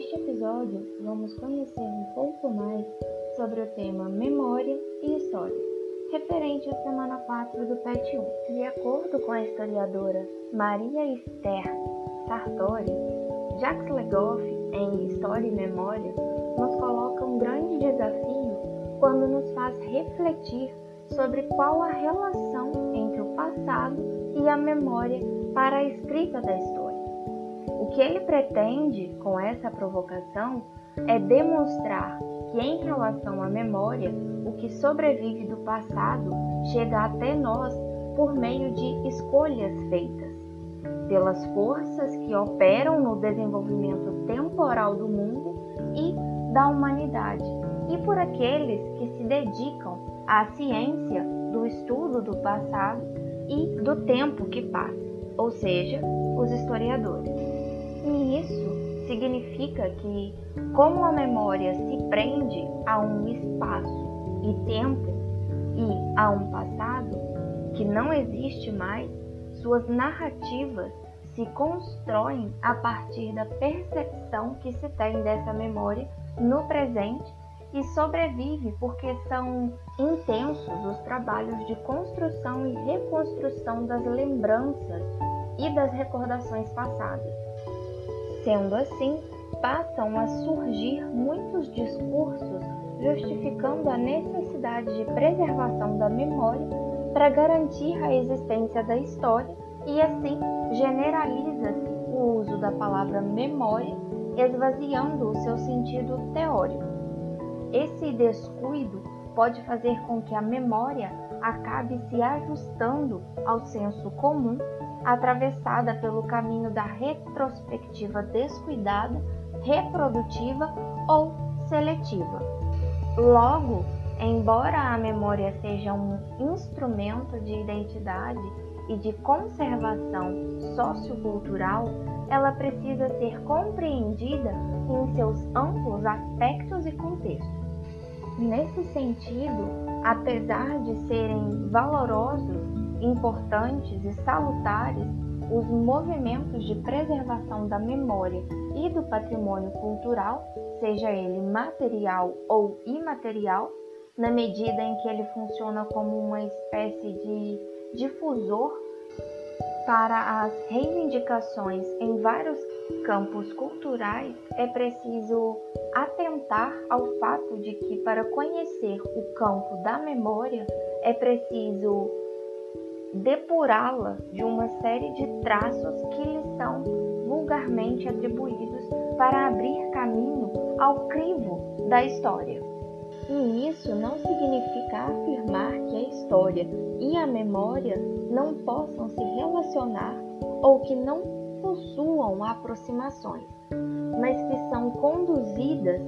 Neste episódio, vamos conhecer um pouco mais sobre o tema Memória e História, referente à semana 4 do PET 1. De acordo com a historiadora Maria Esther Sartori, Jacques Legoff, em História e Memória, nos coloca um grande desafio quando nos faz refletir sobre qual a relação entre o passado e a memória para a escrita da história. Que ele pretende com essa provocação é demonstrar que, em relação à memória, o que sobrevive do passado chega até nós por meio de escolhas feitas, pelas forças que operam no desenvolvimento temporal do mundo e da humanidade, e por aqueles que se dedicam à ciência do estudo do passado e do tempo que passa, ou seja, os historiadores. E isso significa que, como a memória se prende a um espaço e tempo e a um passado que não existe mais, suas narrativas se constroem a partir da percepção que se tem dessa memória no presente e sobrevive porque são intensos os trabalhos de construção e reconstrução das lembranças e das recordações passadas. Sendo assim, passam a surgir muitos discursos justificando a necessidade de preservação da memória para garantir a existência da história e assim generaliza-se o uso da palavra memória, esvaziando o seu sentido teórico. Esse descuido pode fazer com que a memória acabe se ajustando ao senso comum atravessada pelo caminho da retrospectiva descuidada, reprodutiva ou seletiva. Logo, embora a memória seja um instrumento de identidade e de conservação sociocultural, ela precisa ser compreendida em seus amplos aspectos e contextos. Nesse sentido, apesar de serem valorosos importantes e salutares os movimentos de preservação da memória e do patrimônio cultural, seja ele material ou imaterial, na medida em que ele funciona como uma espécie de difusor para as reivindicações em vários campos culturais, é preciso atentar ao fato de que, para conhecer o campo da memória, é preciso depurá-la de uma série de traços que lhe são vulgarmente atribuídos para abrir caminho ao crivo da história. E isso não significa afirmar que a história e a memória não possam se relacionar ou que não possuam aproximações, mas que são conduzidas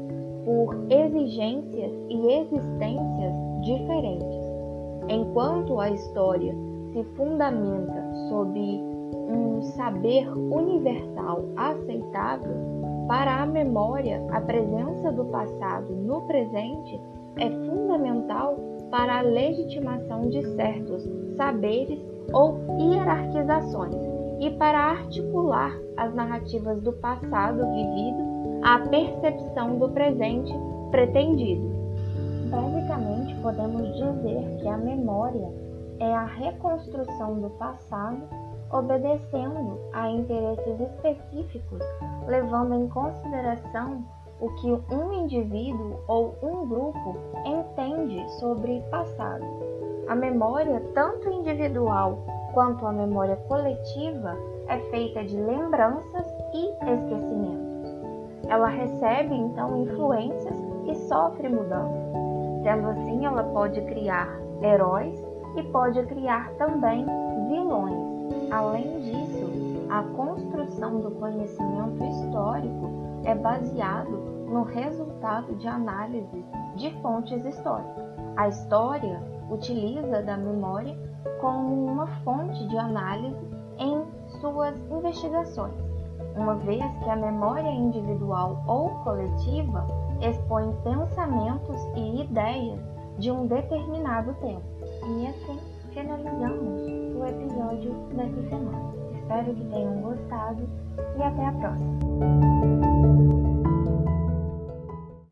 por exigências e existências diferentes. Enquanto a história se fundamenta sob um saber universal aceitável, para a memória, a presença do passado no presente é fundamental para a legitimação de certos saberes ou hierarquizações e para articular as narrativas do passado vivido à percepção do presente pretendido. Basicamente, podemos dizer que a memória é a reconstrução do passado obedecendo a interesses específicos, levando em consideração o que um indivíduo ou um grupo entende sobre passado. A memória, tanto individual quanto a memória coletiva, é feita de lembranças e esquecimentos. Ela recebe então influências e sofre mudanças. Sendo assim, ela pode criar heróis e pode criar também vilões. Além disso, a construção do conhecimento histórico é baseado no resultado de análise de fontes históricas. A história utiliza da memória como uma fonte de análise em suas investigações, uma vez que a memória individual ou coletiva expõe pensamentos e ideias de um determinado tempo. E assim finalizamos o episódio dessa semana. Espero que tenham gostado e até a próxima!